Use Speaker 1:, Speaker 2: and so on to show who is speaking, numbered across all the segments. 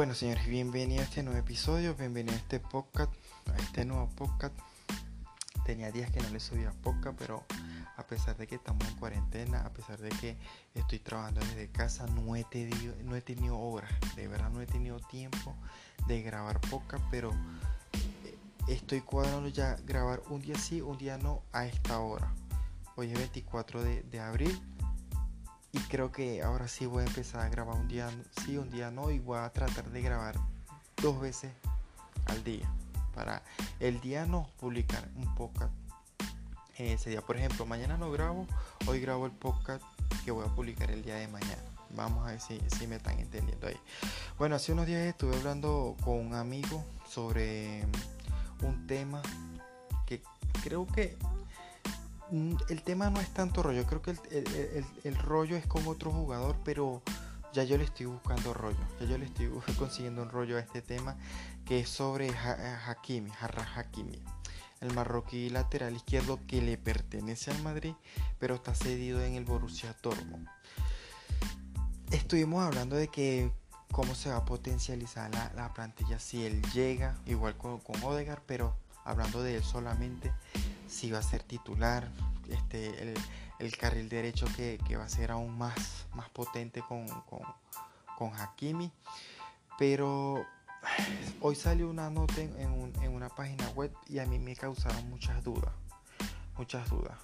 Speaker 1: Bueno, señores, bienvenido a este nuevo episodio, bienvenido a este podcast, a este nuevo podcast. Tenía días que no le subía podcast, pero a pesar de que estamos en cuarentena, a pesar de que estoy trabajando desde casa, no he tenido, no he tenido horas, de verdad no he tenido tiempo de grabar podcast, pero eh, estoy cuadrando ya grabar un día sí, un día no a esta hora. Hoy es 24 de, de abril y creo que ahora sí voy a empezar a grabar un día sí, un día no. Y voy a tratar de grabar dos veces al día. Para el día no publicar un podcast ese día. Por ejemplo, mañana no grabo, hoy grabo el podcast que voy a publicar el día de mañana. Vamos a ver si, si me están entendiendo ahí. Bueno, hace unos días estuve hablando con un amigo sobre un tema que creo que el tema no es tanto rollo, creo que el, rollo es con otro jugador, pero ya yo le estoy buscando rollo, ya yo le estoy consiguiendo un rollo a este tema que es sobre Hakimi, Harra Hakimi, el marroquí lateral izquierdo que le pertenece al Madrid, pero está cedido en el Borussia Dortmund. Estuvimos hablando de que cómo se va a potencializar la, plantilla si él llega, igual con, con Odegaard, pero hablando de él solamente si va a ser titular, este, el, carril derecho que, va a ser aún más, más potente con, con, Hakimi. Pero hoy salió una nota en, en, una página web y a mí me causaron muchas dudas. Muchas dudas.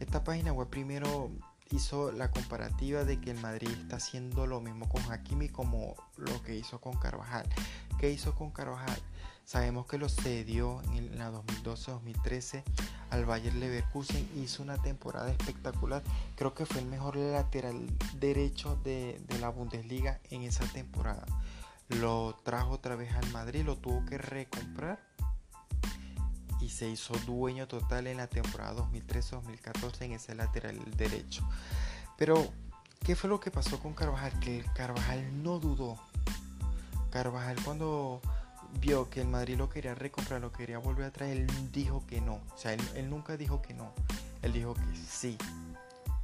Speaker 1: Esta página web primero hizo la comparativa de que el Madrid está haciendo lo mismo con Hakimi como lo que hizo con Carvajal. ¿Qué hizo con Carvajal? Sabemos que lo cedió en la 2012-2013 al Bayern Leverkusen. Hizo una temporada espectacular. Creo que fue el mejor lateral derecho de, la Bundesliga en esa temporada. Lo trajo otra vez al Madrid, lo tuvo que recomprar y se hizo dueño total en la temporada 2013-2014 en ese lateral derecho. Pero, ¿qué fue lo que pasó con Carvajal? Que Carvajal no dudó. Carvajal cuando vio que el Madrid lo quería recomprar, lo quería volver a traer, él dijo que no. O sea, él, nunca dijo que no. Él dijo que sí.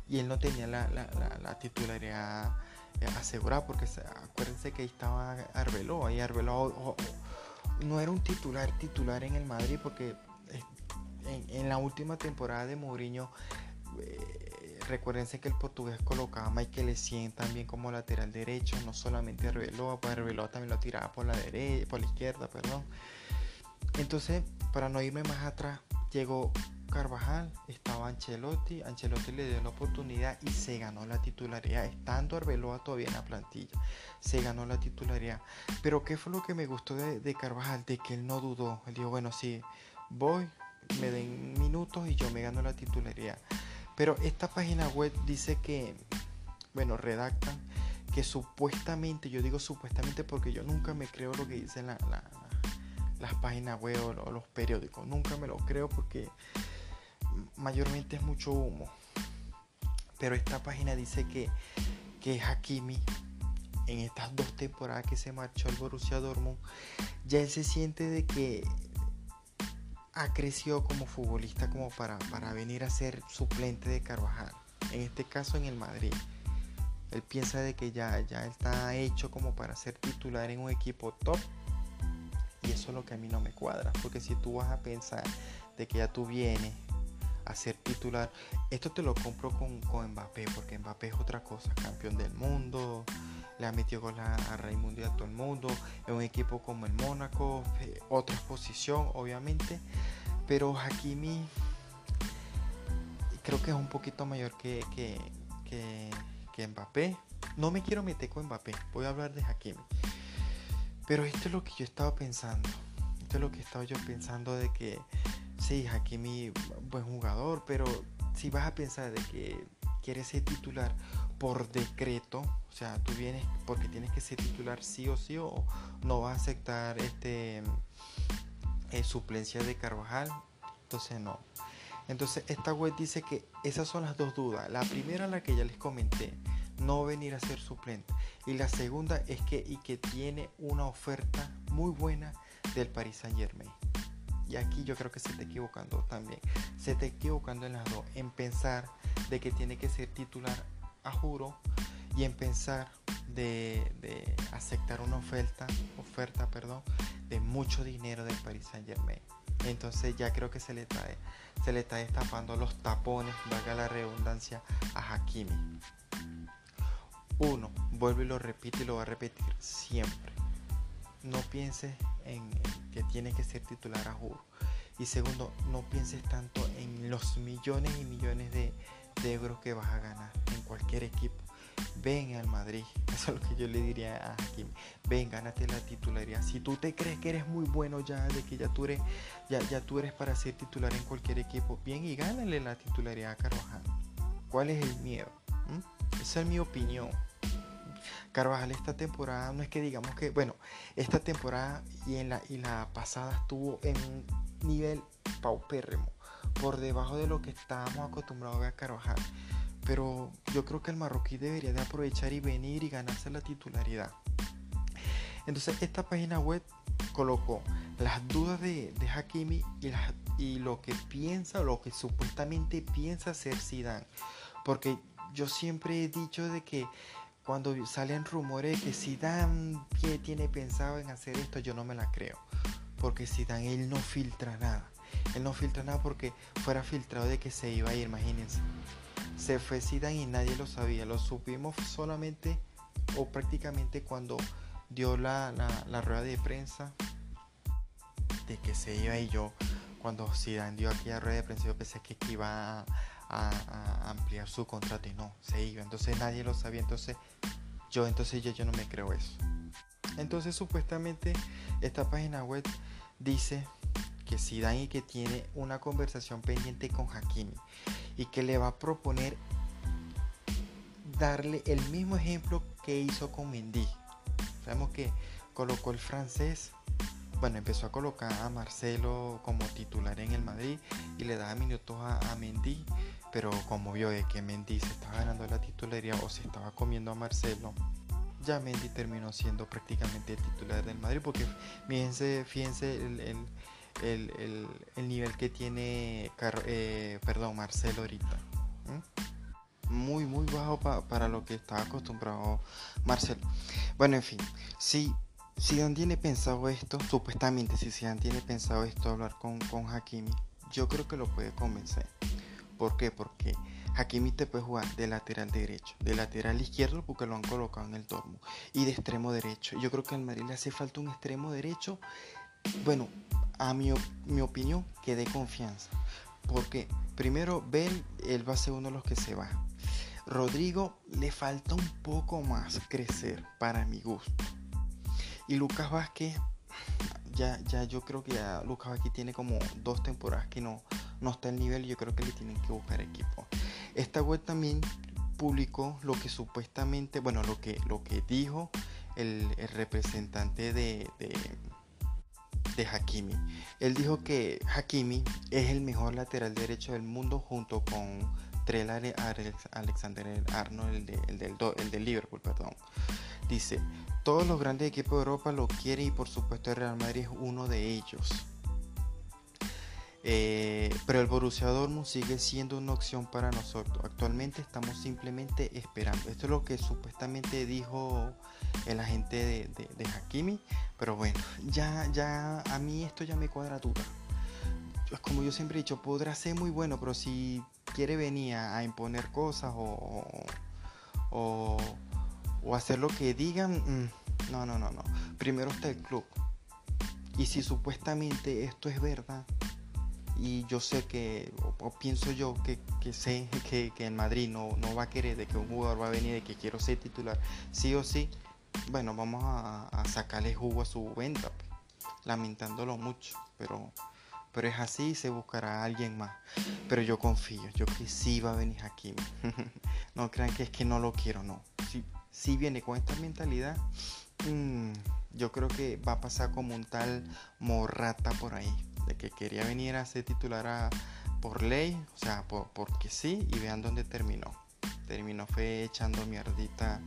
Speaker 1: Y él no tenía la, titularidad asegurada porque acuérdense que ahí estaba Arbeloa y Arbeloa no era un titular titular en el Madrid porque en, la última temporada de Mourinho eh, Recuérdense que el portugués colocaba a Michael Essien también como lateral derecho, no solamente Arbeloa, pues Arbeloa también lo tiraba por la derecha, por la izquierda, perdón. Entonces, para no irme más atrás, llegó Carvajal, estaba Ancelotti, Ancelotti le dio la oportunidad y se ganó la titularidad, estando Arbeloa todavía en la plantilla, se ganó la titularidad. Pero ¿qué fue lo que me gustó de, de Carvajal? De que él no dudó, él dijo, bueno, sí, voy, me den minutos y yo me gano la titularidad. Pero esta página web dice que, bueno, redactan que supuestamente, yo digo supuestamente porque yo nunca me creo lo que dicen las páginas web o, los periódicos, nunca me lo creo porque mayormente es mucho humo. Pero esta página dice que, que Hakimi en estas dos temporadas que se marchó al Borussia Dortmund, ya él se siente de que ha crecido como futbolista como para, para venir a ser suplente de Carvajal. En este caso en el Madrid. Él piensa de que ya, ya está hecho como para ser titular en un equipo top. Y eso es lo que a mí no me cuadra. Porque si tú vas a pensar de que ya tú vienes a ser titular, esto te lo compro con, con Mbappé. Porque Mbappé es otra cosa. Campeón del mundo le ha metido con a, a Mundial a todo el mundo, en un equipo como el Mónaco, eh, otra exposición obviamente, pero Hakimi creo que es un poquito mayor que, que, que, Mbappé. No me quiero meter con Mbappé, voy a hablar de Hakimi. Pero esto es lo que yo estaba pensando. Esto es lo que estaba yo pensando de que sí, Hakimi buen jugador, pero si vas a pensar de que quiere ser titular por decreto, o sea, tú vienes porque tienes que ser titular sí o sí o no vas a aceptar este eh, suplencia de Carvajal, entonces no. Entonces esta web dice que esas son las dos dudas. La primera la que ya les comenté, no venir a ser suplente. Y la segunda es que y que tiene una oferta muy buena del Paris Saint Germain. Y aquí yo creo que se está equivocando también. Se está equivocando en las dos. En pensar de que tiene que ser titular a juro y en pensar de, aceptar una oferta, oferta perdón, de mucho dinero del Paris Saint Germain. Entonces ya creo que se le está, se le está destapando los tapones, valga la redundancia, a Hakimi. Uno, vuelvo y lo repito y lo voy a repetir siempre. No pienses en, que tiene que ser titular a juro. Y segundo, no pienses tanto en los millones y millones de, euros que vas a ganar en cualquier equipo ven al Madrid. Eso es lo que yo le diría a Hakim. Ven, gánate la titularidad. Si tú te crees que eres muy bueno ya, de que ya tú eres, ya, ya tú eres para ser titular en cualquier equipo, bien y gánale la titularidad a Carvajal. ¿Cuál es el miedo? ¿Mm? Esa es mi opinión. Carvajal esta temporada no es que digamos que, bueno, esta temporada y en la, y la pasada estuvo en un nivel paupérrimo, por debajo de lo que estábamos acostumbrados a ver a Carvajal pero yo creo que el marroquí debería de aprovechar y venir y ganarse la titularidad. Entonces esta página web colocó las dudas de, de Hakimi y, y, lo que piensa, lo que supuestamente piensa ser Zidane. Porque yo siempre he dicho de que cuando salen rumores de que Zidane tiene pensado en hacer esto, yo no me la creo. Porque Zidane él no filtra nada. Él no filtra nada porque fuera filtrado de que se iba a ir, imagínense se fue Zidane y nadie lo sabía. Lo supimos solamente o prácticamente cuando dio la, rueda de prensa de que se iba y yo cuando Zidane dio aquí la rueda de prensa yo pensé que iba a, ampliar su contrato y no, se iba. Entonces nadie lo sabía. Entonces yo entonces yo, yo no me creo eso. Entonces supuestamente esta página web dice que Zidane y que tiene una conversación pendiente con Hakimi y que le va a proponer darle el mismo ejemplo que hizo con Mendy. Sabemos que colocó el francés, bueno, empezó a colocar a Marcelo como titular en el Madrid y le daba minutos a, Mendy, pero como vio de que Mendy se estaba ganando la titularidad o se estaba comiendo a Marcelo, ya Mendy terminó siendo prácticamente el titular del Madrid porque fíjense, el el, nivel que tiene eh, perdón, Marcelo ahorita. Muy, muy bajo para lo que está acostumbrado Marcelo. Bueno, en fin, si Dan tiene pensado esto, supuestamente si Dan tiene pensado esto, hablar con, con Hakimi, yo creo que lo puede convencer. ¿Por qué? Porque Hakimi te puede jugar de lateral derecho, de lateral izquierdo porque lo han colocado en el tormo y de extremo derecho. Yo creo que al Madrid le hace falta un extremo derecho. Bueno, a mi, mi opinión, que dé confianza. Porque primero, Ben, él va a ser uno de los que se va. Rodrigo le falta un poco más crecer para mi gusto. Y Lucas Vázquez, ya, ya yo creo que ya Lucas Vázquez tiene como dos temporadas que no, no está al nivel. Yo creo que le tienen que buscar equipo. Esta web también publicó lo que supuestamente, bueno, lo que, lo que dijo el, representante de de Hakimi. Él dijo que Hakimi es el mejor lateral derecho del mundo junto con Trelare Alexander Arnold, el, del, el del Liverpool, perdón. Dice, todos los grandes equipos de Europa lo quieren y por supuesto el Real Madrid es uno de ellos. Eh, pero el Borussia Dortmund sigue siendo una opción para nosotros. Actualmente estamos simplemente esperando. Esto es lo que supuestamente dijo el agente de, Hakimi. Pero bueno, ya, ya a mí esto ya me cuadra duda. Como yo siempre he dicho, podrá ser muy bueno, pero si quiere venir a, imponer cosas o, o, o, hacer lo que digan, mm, no, no, no, no. Primero está el club. Y si supuestamente esto es verdad, y yo sé que, o, pienso yo que, sé que, que, en Madrid no, no va a querer de que un jugador va a venir de que quiero ser titular, sí o sí, bueno, vamos a, sacarle jugo a su venta, pues, lamentándolo mucho, pero, pero es así, se buscará a alguien más. Pero yo confío, yo que sí va a venir aquí. no crean que es que no lo quiero, no. Si, si viene con esta mentalidad, mm, yo creo que va a pasar como un tal morrata por ahí de que quería venir a ser titular por ley, o sea, por, porque sí, y vean dónde terminó. Terminó fue echando mierdita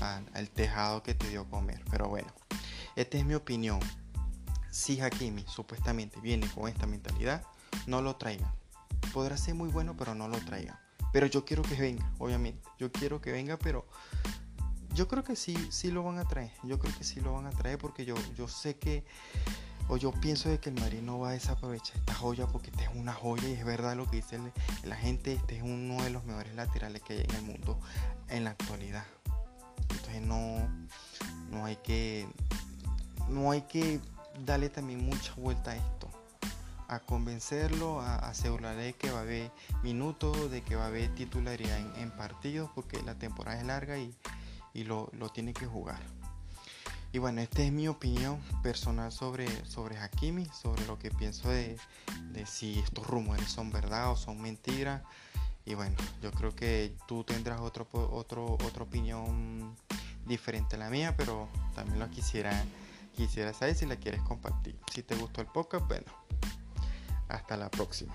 Speaker 1: al, tejado que te dio comer. Pero bueno, esta es mi opinión. Si Hakimi supuestamente viene con esta mentalidad, no lo traigan. Podrá ser muy bueno, pero no lo traigan. Pero yo quiero que venga, obviamente. Yo quiero que venga, pero yo creo que sí, sí lo van a traer. Yo creo que sí lo van a traer porque yo, yo sé que, o yo pienso de que el Madrid no va a desaprovechar esta joya porque esta es una joya y es verdad lo que dice la gente. Este es uno de los mejores laterales que hay en el mundo en la actualidad. Entonces no, no hay que, no hay que darle también mucha vuelta a esto a convencerlo, a asegurarle que va a haber minutos, de que va a haber titularidad en, partidos, porque la temporada es larga y, lo, tiene que jugar. Y bueno, esta es mi opinión personal sobre, sobre Hakimi, sobre lo que pienso de, si estos rumores son verdad o son mentiras. Y bueno, yo creo que tú tendrás otro, otro, otra opinión diferente a la mía, pero también lo quisiera, quisiera saber si la quieres compartir. Si te gustó el podcast, bueno, hasta la próxima.